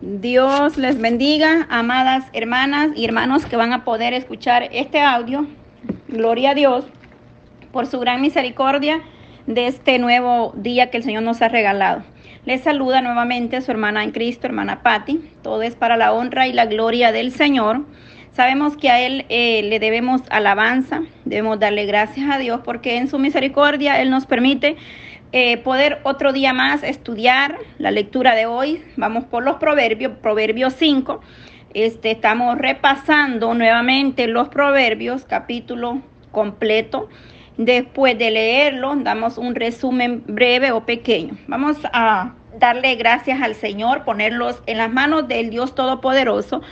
Dios les bendiga, amadas hermanas y hermanos que van a poder escuchar este audio. Gloria a Dios por su gran misericordia de este nuevo día que el Señor nos ha regalado. Les saluda nuevamente su hermana en Cristo, hermana Patti. Todo es para la honra y la gloria del Señor. Sabemos que a Él eh, le debemos alabanza, debemos darle gracias a Dios porque en su misericordia Él nos permite eh, poder otro día más estudiar la lectura de hoy. Vamos por los proverbios, proverbios 5. Este, estamos repasando nuevamente los proverbios, capítulo completo. Después de leerlo, damos un resumen breve o pequeño. Vamos a darle gracias al Señor, ponerlos en las manos del Dios Todopoderoso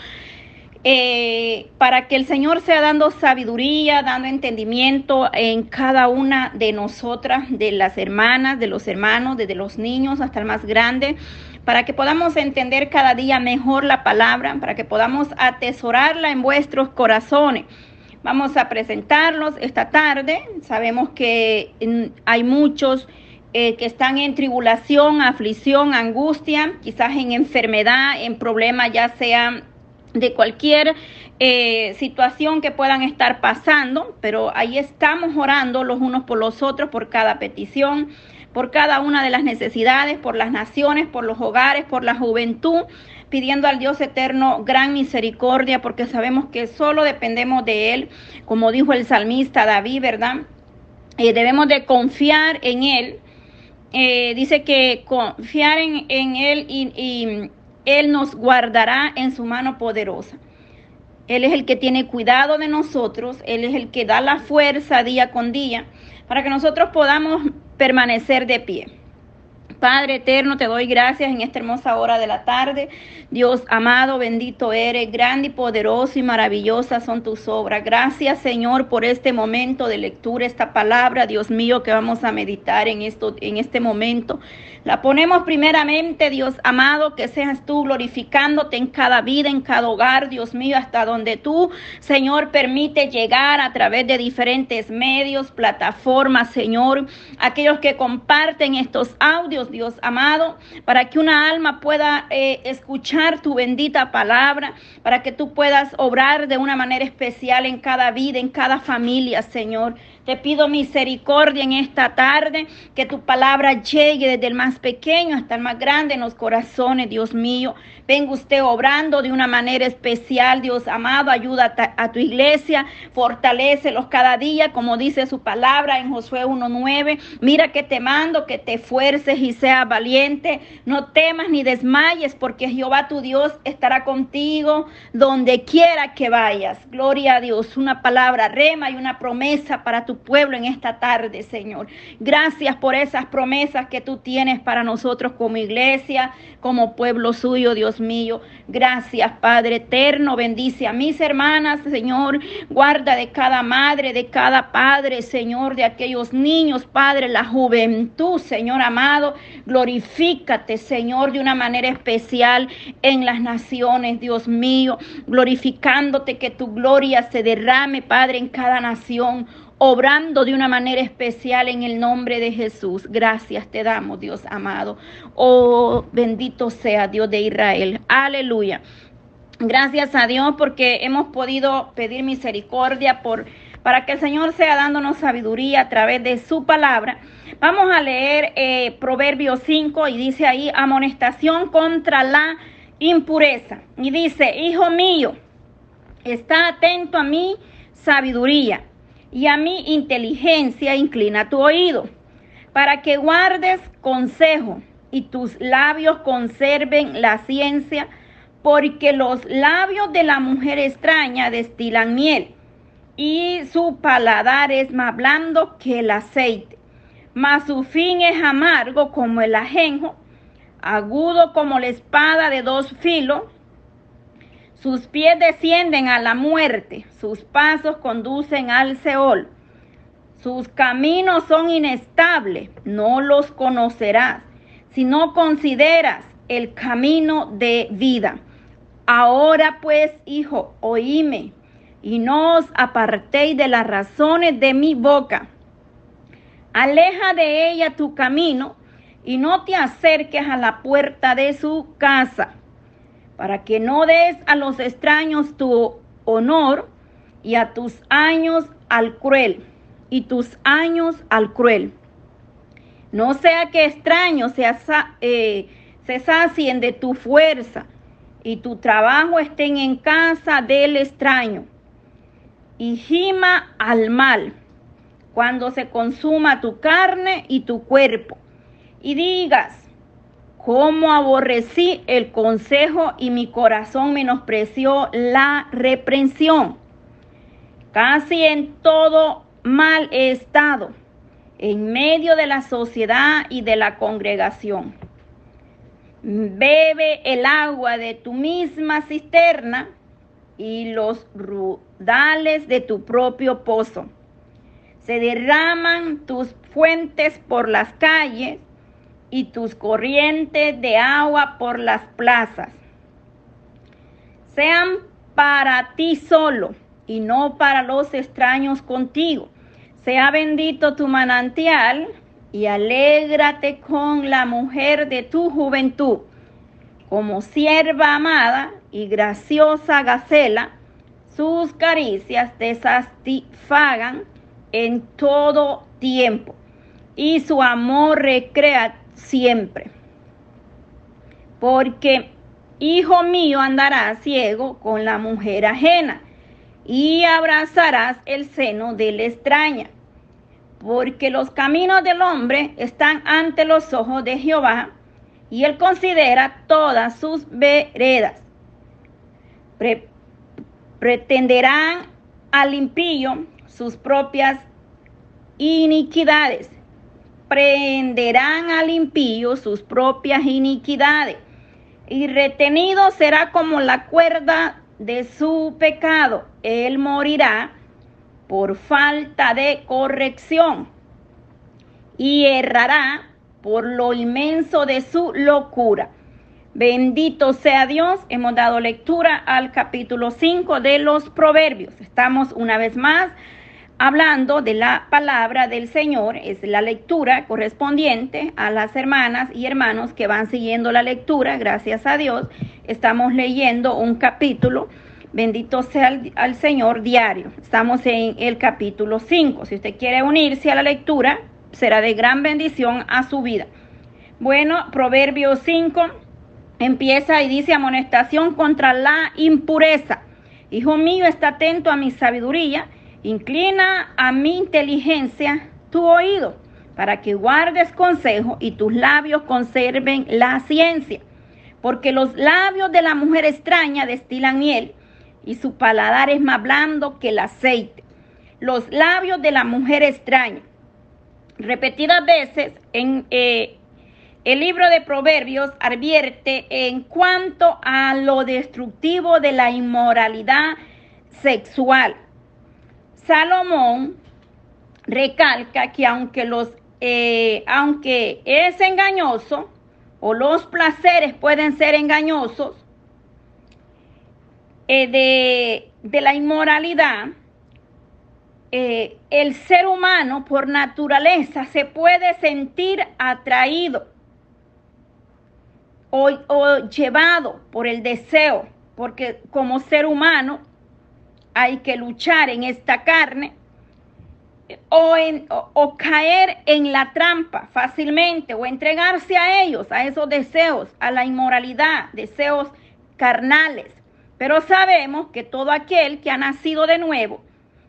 eh, para que el Señor sea dando sabiduría, dando entendimiento en cada una de nosotras, de las hermanas, de los hermanos, desde los niños hasta el más grande, para que podamos entender cada día mejor la palabra, para que podamos atesorarla en vuestros corazones. Vamos a presentarlos esta tarde. Sabemos que mm, hay muchos eh, que están en tribulación, aflicción, angustia, quizás en enfermedad, en problemas, ya sean de cualquier eh, situación que puedan estar pasando, pero ahí estamos orando los unos por los otros por cada petición, por cada una de las necesidades, por las naciones, por los hogares, por la juventud, pidiendo al Dios eterno gran misericordia, porque sabemos que solo dependemos de Él, como dijo el salmista David, ¿verdad? Eh, debemos de confiar en Él. Eh, dice que confiar en, Él y él nos guardará en su mano poderosa. Él es el que tiene cuidado de nosotros, Él es el que da la fuerza día con día para que nosotros podamos permanecer de pie. Padre eterno, te doy gracias en esta hermosa hora de la tarde. Dios amado, bendito eres, grande y poderoso y maravillosa son tus obras. Gracias, Señor, por este momento de lectura, esta palabra, Dios mío, que vamos a meditar en esto en este momento. La ponemos primeramente, Dios amado, que seas tú glorificándote en cada vida, en cada hogar, Dios mío, hasta donde tú, Señor, permite llegar a través de diferentes medios, plataformas, Señor, aquellos que comparten estos audios, Dios amado, para que una alma pueda eh, escuchar tu bendita palabra, para que tú puedas obrar de una manera especial en cada vida, en cada familia, Señor. Te pido misericordia en esta tarde, que tu palabra llegue desde el más pequeño hasta el más grande en los corazones, Dios mío. Venga usted obrando de una manera especial, Dios amado. Ayuda a, tu iglesia, fortalecelos cada día, como dice su palabra en Josué 1.9. Mira que te mando, que te esfuerces y seas valiente. No temas ni desmayes, porque Jehová tu Dios estará contigo donde quiera que vayas. Gloria a Dios. Una palabra rema y una promesa para tu pueblo en esta tarde, Señor. Gracias por esas promesas que tú tienes para nosotros como iglesia, como pueblo suyo, Dios mío. Gracias, Padre eterno. Bendice a mis hermanas, Señor. Guarda de cada madre, de cada padre, Señor, de aquellos niños, Padre, la juventud, Señor amado. Glorifícate, Señor, de una manera especial en las naciones, Dios mío. Glorificándote que tu gloria se derrame, Padre, en cada nación obrando de una manera especial en el nombre de Jesús. Gracias te damos, Dios amado. Oh, bendito sea Dios de Israel. Aleluya. Gracias a Dios porque hemos podido pedir misericordia por para que el Señor sea dándonos sabiduría a través de su palabra. Vamos a leer eh, Proverbios 5 y dice ahí amonestación contra la impureza. Y dice, hijo mío, está atento a mi sabiduría y a mi inteligencia inclina tu oído, para que guardes consejo y tus labios conserven la ciencia, porque los labios de la mujer extraña destilan miel, y su paladar es más blando que el aceite, mas su fin es amargo como el ajenjo, agudo como la espada de dos filos, sus pies descienden a la muerte, sus pasos conducen al Seol. Sus caminos son inestables, no los conocerás, si no consideras el camino de vida. Ahora pues, hijo, oíme, y no os apartéis de las razones de mi boca. Aleja de ella tu camino, y no te acerques a la puerta de su casa para que no des a los extraños tu honor y a tus años al cruel, y tus años al cruel. No sea que extraños se, eh, se sacien de tu fuerza y tu trabajo estén en casa del extraño. Y gima al mal cuando se consuma tu carne y tu cuerpo. Y digas, cómo aborrecí el consejo y mi corazón menospreció la reprensión. Casi en todo mal estado, en medio de la sociedad y de la congregación. Bebe el agua de tu misma cisterna y los rudales de tu propio pozo. Se derraman tus fuentes por las calles y tus corrientes de agua por las plazas. Sean para ti solo y no para los extraños contigo. Sea bendito tu manantial y alégrate con la mujer de tu juventud. Como sierva amada y graciosa gacela, sus caricias te satisfagan en todo tiempo y su amor recrea siempre. Porque, hijo mío, andarás ciego con la mujer ajena y abrazarás el seno de la extraña. Porque los caminos del hombre están ante los ojos de Jehová y él considera todas sus veredas. pretenderán al impío sus propias iniquidades prenderán al impío sus propias iniquidades, y retenido será como la cuerda de su pecado. Él morirá por falta de corrección y errará por lo inmenso de su locura. Bendito sea Dios. Hemos dado lectura al capítulo 5 de los Proverbios. Estamos una vez más hablando de la palabra del Señor, es la lectura correspondiente a las hermanas y hermanos que van siguiendo la lectura, gracias a Dios. Estamos leyendo un capítulo, bendito sea al, Señor, diario. Estamos en el capítulo 5. Si usted quiere unirse a la lectura, será de gran bendición a su vida. Bueno, Proverbios 5 empieza y dice amonestación contra la impureza. Hijo mío, está atento a mi sabiduría Inclina a mi inteligencia tu oído para que guardes consejo y tus labios conserven la ciencia. Porque los labios de la mujer extraña destilan miel y su paladar es más blando que el aceite. Los labios de la mujer extraña. Repetidas veces en eh, el libro de Proverbios advierte en cuanto a lo destructivo de la inmoralidad sexual Salomón recalca que aunque, los, eh, aunque es engañoso o los placeres pueden ser engañosos eh, de, de, la inmoralidad, eh, el ser humano por naturaleza se puede sentir atraído o, o llevado por el deseo, porque como ser humano hay que luchar en esta carne o, caer en la trampa fácilmente o entregarse a ellos, a esos deseos, a la inmoralidad, deseos carnales. Pero sabemos que todo aquel que ha nacido de nuevo,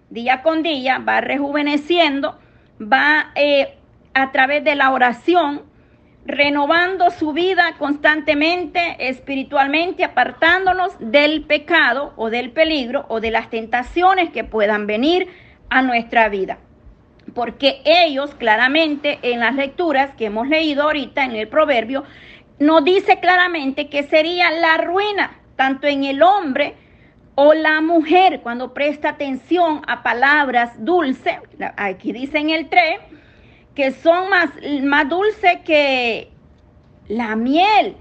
día con día, va rejuveneciendo, va eh, a través de la oración, renovando su vida constantemente, espiritualmente, apartándonos del pecado o del peligro o de las tentaciones que puedan venir a nuestra vida. Porque ellos claramente en las lecturas que hemos leído ahorita en el proverbio, nos dice claramente que sería la ruina, tanto en el hombre o la mujer, cuando presta atención a palabras dulces, aquí dice en el 3, que son más, más dulces que la miel.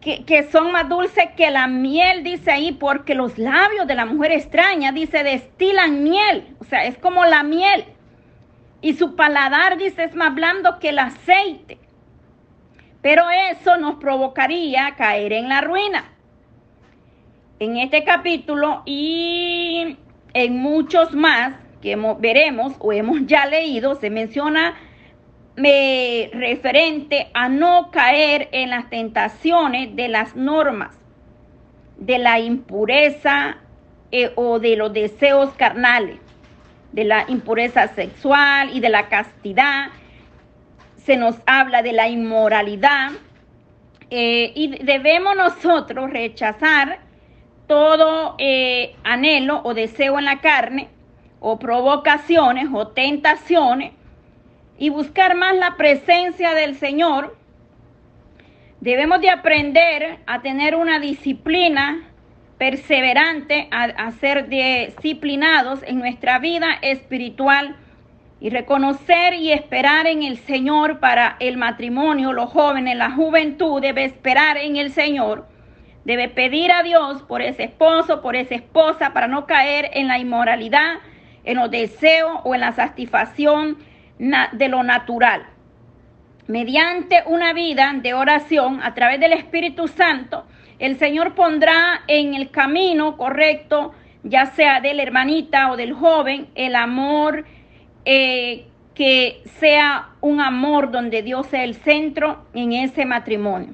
Que, que, son más dulces que la miel, dice ahí, porque los labios de la mujer extraña, dice, destilan miel. O sea, es como la miel. Y su paladar, dice, es más blando que el aceite. pero eso nos provocaría caer en la ruina. En este capítulo y en muchos más que veremos o hemos ya leído, se menciona me, referente a no caer en las tentaciones de las normas, de la impureza eh, o de los deseos carnales, de la impureza sexual y de la castidad. Se nos habla de la inmoralidad eh, y debemos nosotros rechazar todo eh, anhelo o deseo en la carne o provocaciones o tentaciones y buscar más la presencia del Señor, debemos de aprender a tener una disciplina perseverante, a, ser disciplinados en nuestra vida espiritual y reconocer y esperar en el Señor para el matrimonio. Los jóvenes, la juventud debe esperar en el Señor. Debe pedir a Dios por ese esposo, por esa esposa, para no caer en la inmoralidad, en los deseos o en la satisfacción de lo natural. Mediante una vida de oración a través del Espíritu Santo, el Señor pondrá en el camino correcto, ya sea de la hermanita o del joven, el amor eh, que sea un amor donde Dios sea el centro en ese matrimonio.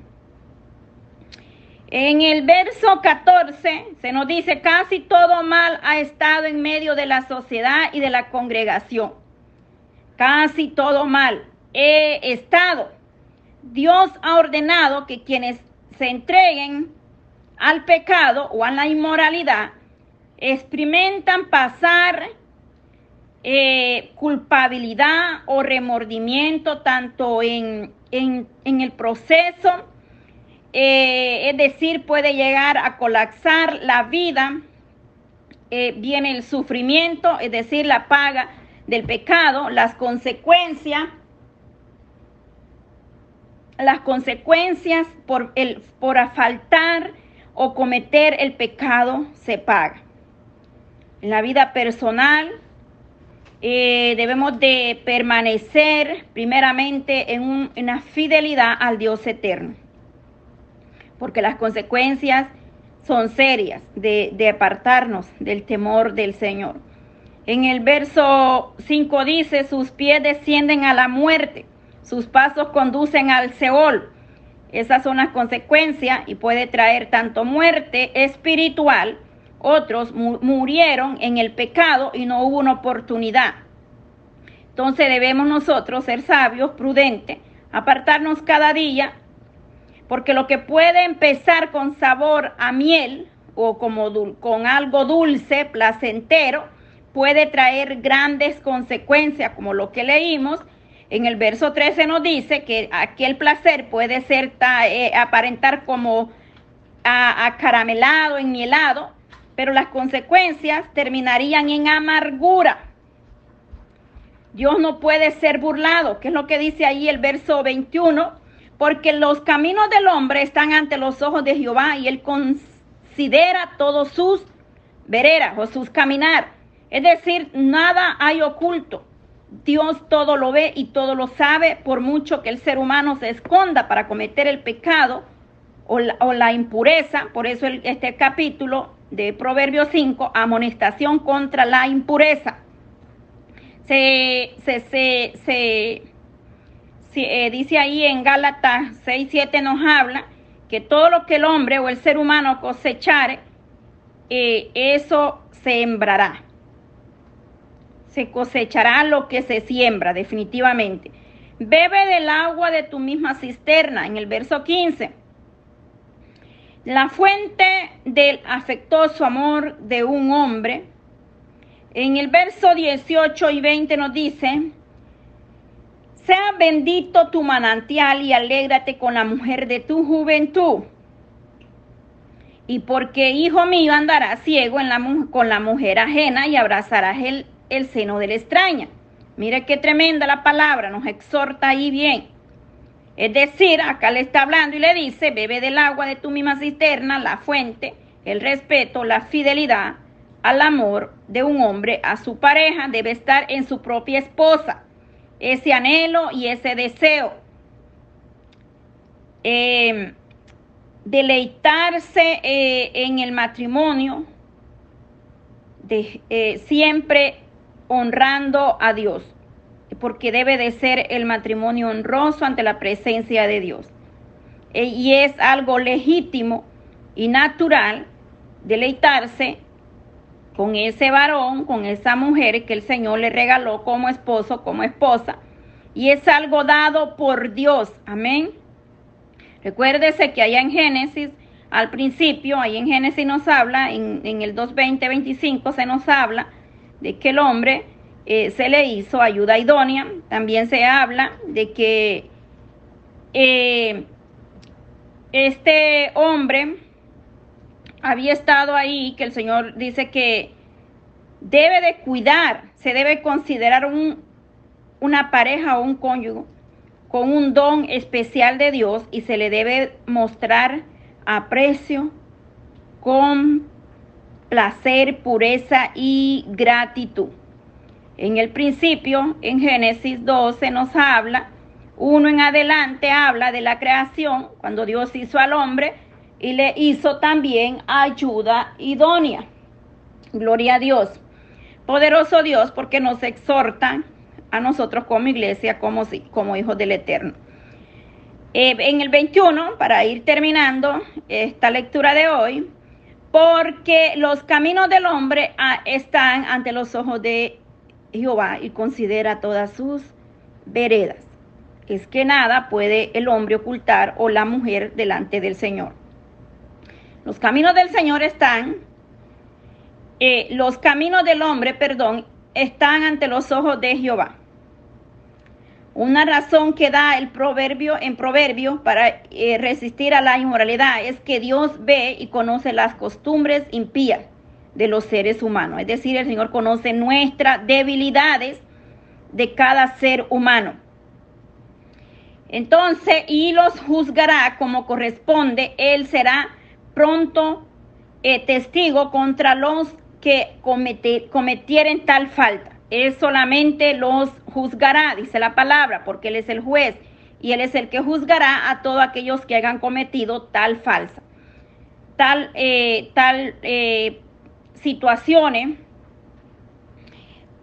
En el verso 14 se nos dice, casi todo mal ha estado en medio de la sociedad y de la congregación casi todo mal he estado. Dios ha ordenado que quienes se entreguen al pecado o a la inmoralidad experimentan pasar eh, culpabilidad o remordimiento tanto en, el proceso, eh, es decir, puede llegar a colapsar la vida, eh, viene el sufrimiento, es decir, la paga del pecado, las consecuencias, las consecuencias por, el, por faltar o cometer el pecado se paga. En la vida personal eh, debemos de permanecer primeramente en, una fidelidad al Dios eterno, porque las consecuencias son serias de, apartarnos del temor del Señor. En el verso 5 dice, sus pies descienden a la muerte, sus pasos conducen al Seol. Esas son las consecuencias y puede traer tanto muerte espiritual, otros murieron en el pecado y no hubo una oportunidad. Entonces debemos nosotros ser sabios, prudentes, apartarnos cada día, porque lo que puede empezar con sabor a miel o como con algo dulce, placentero, puede traer grandes consecuencias, como lo que leímos. En el verso 13 nos dice que aquel placer puede ser eh, aparentar como acaramelado, enmielado, pero las consecuencias terminarían en amargura. Dios no puede ser burlado, que es lo que dice ahí el verso 21, porque los caminos del hombre están ante los ojos de Jehová y él considera todos sus veredas o sus caminar. Es decir, nada hay oculto. Dios todo lo ve y todo lo sabe, por mucho que el ser humano se esconda para cometer el pecado o la, impureza. Por eso este capítulo de Proverbios 5, amonestación contra la impureza. Se, se, eh, dice ahí en Gálatas 6, 7 nos habla que todo lo que el hombre o el ser humano cosechare, eh, eso sembrará se cosechará lo que se siembra, definitivamente. Bebe del agua de tu misma cisterna, en el verso 15. La fuente del afectuoso amor de un hombre. En el verso 18 y 20 nos dice, sea bendito tu manantial y alégrate con la mujer de tu juventud. Y porque, hijo mío, andarás ciego en la, con la mujer ajena y abrazarás el el seno de la extraña. Mire qué tremenda la palabra, nos exhorta ahí bien. Es decir, acá le está hablando y le dice, bebe del agua de tu misma cisterna, la fuente, el respeto, la fidelidad al amor de un hombre a su pareja debe estar en su propia esposa. Ese anhelo y ese deseo. eh, deleitarse eh, en el matrimonio, de, eh, siempre honrando a Dios, porque debe de ser el matrimonio honroso ante la presencia de Dios. y es algo legítimo y natural deleitarse con ese varón, con esa mujer que el Señor le regaló como esposo, como esposa. Y es algo dado por Dios. Amén. Recuérdese que allá en Génesis, al principio, ahí en Génesis nos habla, en, el 2.20, 25 se nos habla de que el hombre eh, se le hizo ayuda idónea. También se habla de que eh, este hombre había estado ahí, que el Señor dice que debe de cuidar, se debe considerar un, una pareja o un cónyuge con un don especial de Dios y se le debe mostrar aprecio con placer, pureza y gratitud. En el principio, en Génesis 12 nos habla, uno en adelante habla de la creación, cuando Dios hizo al hombre y le hizo también ayuda idónea. Gloria a Dios. Poderoso Dios porque nos exhorta a nosotros como iglesia, como, como hijos del Eterno. Eh, en el 21, para ir terminando esta lectura de hoy, porque los caminos del hombre ah, están ante los ojos de Jehová y considera todas sus veredas. Es que nada puede el hombre ocultar o la mujer delante del Señor. Los caminos del Señor están, eh, los caminos del hombre, perdón, están ante los ojos de Jehová. Una razón que da el proverbio en proverbio para eh, resistir a la inmoralidad es que Dios ve y conoce las costumbres impías de los seres humanos. Es decir, el Señor conoce nuestras debilidades de cada ser humano. Entonces, y los juzgará como corresponde. Él será pronto eh, testigo contra los que cometieren tal falta él solamente los juzgará, dice la palabra, porque Él es el juez y Él es el que juzgará a todos aquellos que hayan cometido tal falsa, tal, eh, tal eh, situaciones.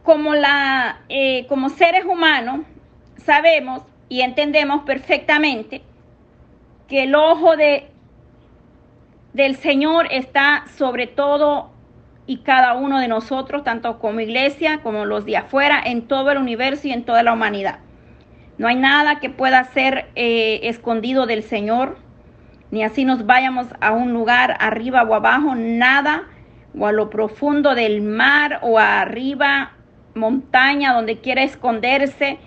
Como, la, como seres humanos sabemos y entendemos perfectamente que el ojo de, del Señor está sobre todo y cada uno de nosotros, tanto como iglesia como los de afuera, en todo el universo y en toda la humanidad. No hay nada que pueda ser eh, escondido del Señor, ni así nos vayamos a un lugar arriba o abajo, nada, o a lo profundo del mar o arriba, montaña, donde quiera esconderse,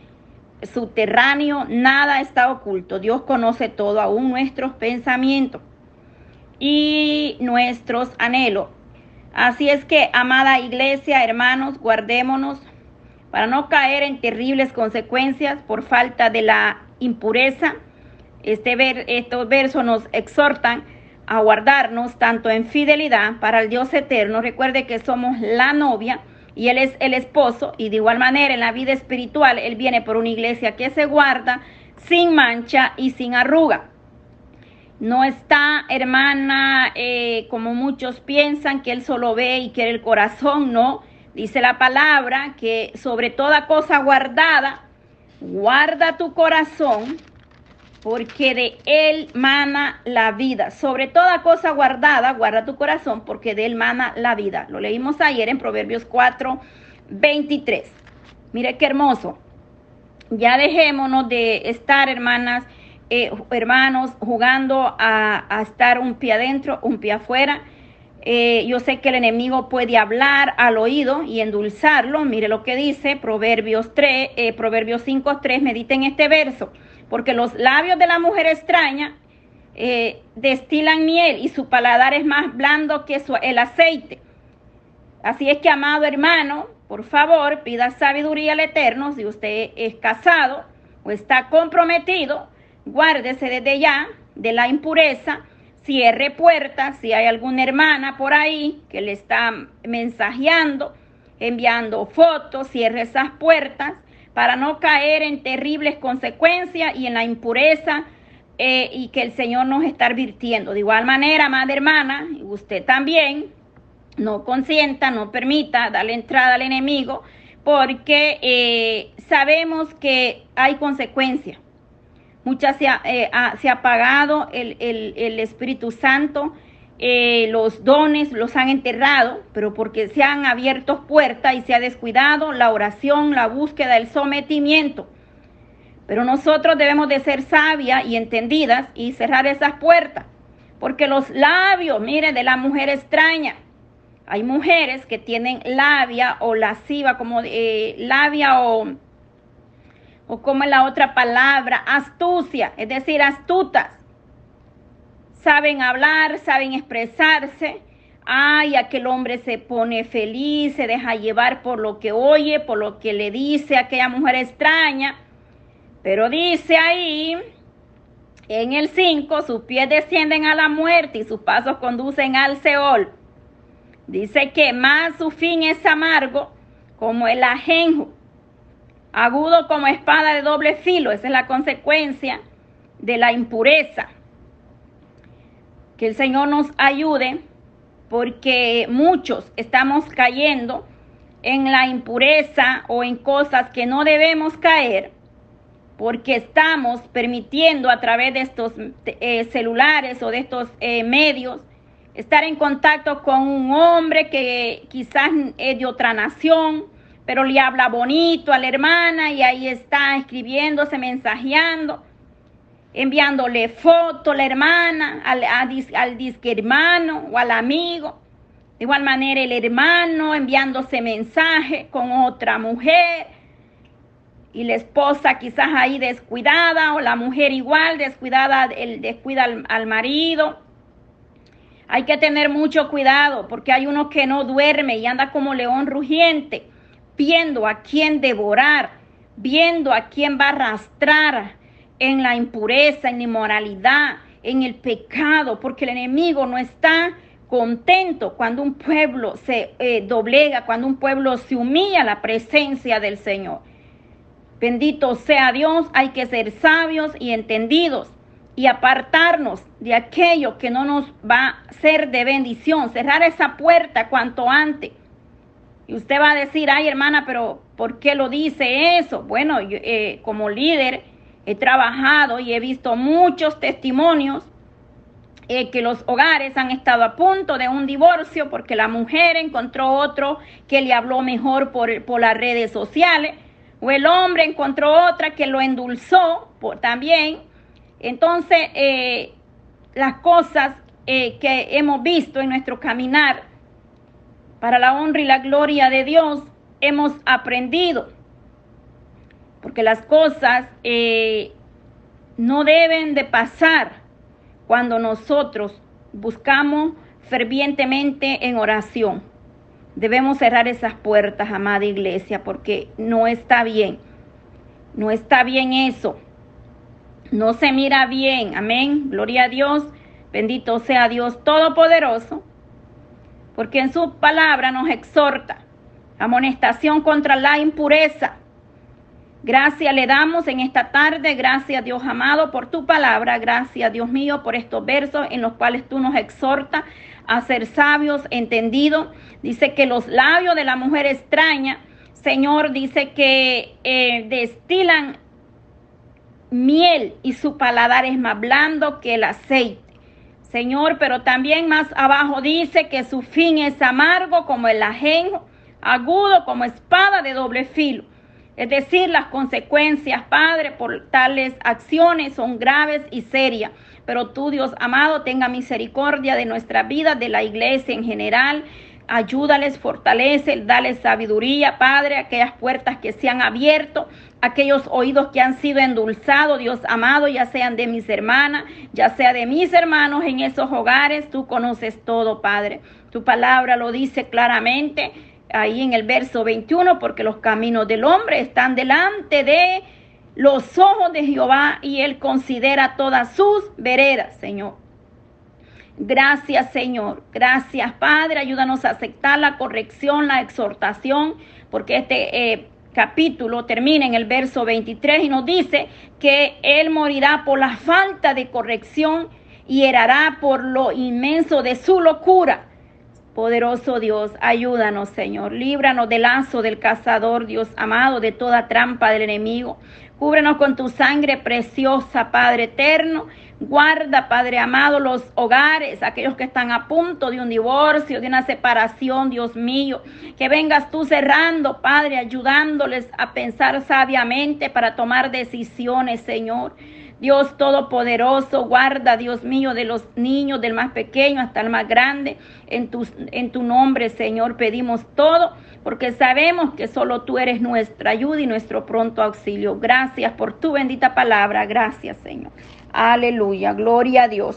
subterráneo, nada está oculto. Dios conoce todo, aún nuestros pensamientos y nuestros anhelos. Así es que, amada iglesia, hermanos, guardémonos para no caer en terribles consecuencias por falta de la impureza. Este ver, estos versos nos exhortan a guardarnos tanto en fidelidad para el Dios eterno. Recuerde que somos la novia y Él es el esposo y de igual manera en la vida espiritual Él viene por una iglesia que se guarda sin mancha y sin arruga. No está, hermana, eh, como muchos piensan que Él solo ve y quiere el corazón, no. Dice la palabra que sobre toda cosa guardada, guarda tu corazón, porque de Él mana la vida. Sobre toda cosa guardada, guarda tu corazón, porque de Él mana la vida. Lo leímos ayer en Proverbios 4, 23. Mire qué hermoso. Ya dejémonos de estar, hermanas, eh, hermanos, jugando a, estar un pie adentro, un pie afuera. Eh, yo sé que el enemigo puede hablar al oído y endulzarlo. Mire lo que dice Proverbios 3, eh, Proverbios 5, 3. Mediten este verso. Porque los labios de la mujer extraña destilan miel y su paladar es más blando que el aceite. Así es que, amado hermano, por favor, pida sabiduría al Eterno si usted es casado o está comprometido guárdese desde ya de la impureza, cierre puertas, si hay alguna hermana por ahí que le está mensajeando, enviando fotos, cierre esas puertas para no caer en terribles consecuencias y en la impureza eh, y que el Señor nos está advirtiendo. De igual manera, madre hermana, usted también, no consienta, no permita darle entrada al enemigo, porque eh, sabemos que hay consecuencias. Muchas se ha, eh, se ha apagado el, el, el Espíritu Santo, eh, los dones los han enterrado, pero porque se han abierto puertas y se ha descuidado la oración, la búsqueda, el sometimiento. Pero nosotros debemos de ser sabias y entendidas y cerrar esas puertas, porque los labios, mire, de la mujer extraña, hay mujeres que tienen labia o lasciva, como eh, labia o, o como es la otra palabra, astucia, es decir, astutas saben hablar, saben expresarse. Ay, aquel hombre se pone feliz, se deja llevar por lo que oye, por lo que le dice aquella mujer extraña. Pero dice ahí, en el 5, sus pies descienden a la muerte y sus pasos conducen al Seol. Dice que más su fin es amargo como el ajenjo, agudo como espada de doble filo. Esa es la consecuencia de la impureza. Que el Señor nos ayude porque muchos estamos cayendo en la impureza o en cosas que no debemos caer porque estamos permitiendo a través de estos eh, celulares o de estos eh, medios estar en contacto con un hombre que quizás es de otra nación, pero le habla bonito a la hermana y ahí está escribiéndose, mensajeando enviándole foto a la hermana, al, al disque hermano o al amigo. De igual manera el hermano enviándose mensaje con otra mujer y la esposa quizás ahí descuidada o la mujer igual descuidada, el descuida al, al marido. Hay que tener mucho cuidado porque hay uno que no duerme y anda como león rugiente, viendo a quién devorar, viendo a quién va a arrastrar en la impureza, en la inmoralidad, en el pecado, porque el enemigo no está contento cuando un pueblo se eh, doblega, cuando un pueblo se humilla a la presencia del Señor. Bendito sea Dios, hay que ser sabios y entendidos y apartarnos de aquello que no nos va a ser de bendición, cerrar esa puerta cuanto antes. Y usted va a decir, ay hermana, pero ¿por qué lo dice eso? Bueno, eh, como líder, he trabajado y he visto muchos testimonios eh, que los hogares han estado a punto de un divorcio porque la mujer encontró otro que le habló mejor por, por las redes sociales o el hombre encontró otra que lo endulzó por, también. Entonces, eh, las cosas eh, que hemos visto en nuestro caminar para la honra y la gloria de Dios, hemos aprendido porque las cosas eh, no deben de pasar cuando nosotros buscamos fervientemente en oración. Debemos cerrar esas puertas, amada iglesia, porque no está bien. No está bien eso. No se mira bien. Amén. Gloria a Dios. Bendito sea Dios Todopoderoso. Porque en su palabra nos exhorta. Amonestación contra la impureza Gracias le damos en esta tarde, gracias Dios amado por tu palabra, gracias Dios mío por estos versos en los cuales tú nos exhortas a ser sabios, entendidos. Dice que los labios de la mujer extraña, Señor, dice que eh, destilan miel y su paladar es más blando que el aceite. Señor, pero también más abajo dice que su fin es amargo como el ajenjo, agudo como espada de doble filo. Es decir, las consecuencias, Padre, por tales acciones son graves y serias. Pero tú, Dios amado, tenga misericordia de nuestra vida, de la iglesia en general. Ayúdales, fortalece, dale sabiduría, Padre, aquellas puertas que se han abierto, aquellos oídos que han sido endulzados, Dios amado, ya sean de mis hermanas, ya sea de mis hermanos en esos hogares, tú conoces todo, Padre. Tu palabra lo dice claramente ahí en el verso 21, porque los caminos del hombre están delante de los ojos de Jehová y él considera todas sus veredas, Señor. Gracias, Señor. Gracias, Padre. Ayúdanos a aceptar la corrección, la exhortación, porque este, eh, capítulo termina en el verso 23 y nos dice que Él morirá por la falta de corrección y herará por lo inmenso de su locura. Poderoso Dios, ayúdanos, Señor. Líbranos del lazo del cazador, Dios amado, de toda trampa del enemigo. Cúbrenos con tu sangre preciosa, Padre eterno. Guarda, Padre amado, los hogares, aquellos que están a punto de un divorcio, de una separación, Dios mío. Que vengas tú cerrando, Padre, ayudándoles a pensar sabiamente para tomar decisiones, Señor. Dios Todopoderoso, guarda, Dios mío, de los niños, del más pequeño hasta el más grande. En tu, en tu nombre, Señor, pedimos todo, porque sabemos que solo tú eres nuestra ayuda y nuestro pronto auxilio. Gracias por tu bendita palabra. Gracias, Señor. Aleluya. Gloria a Dios.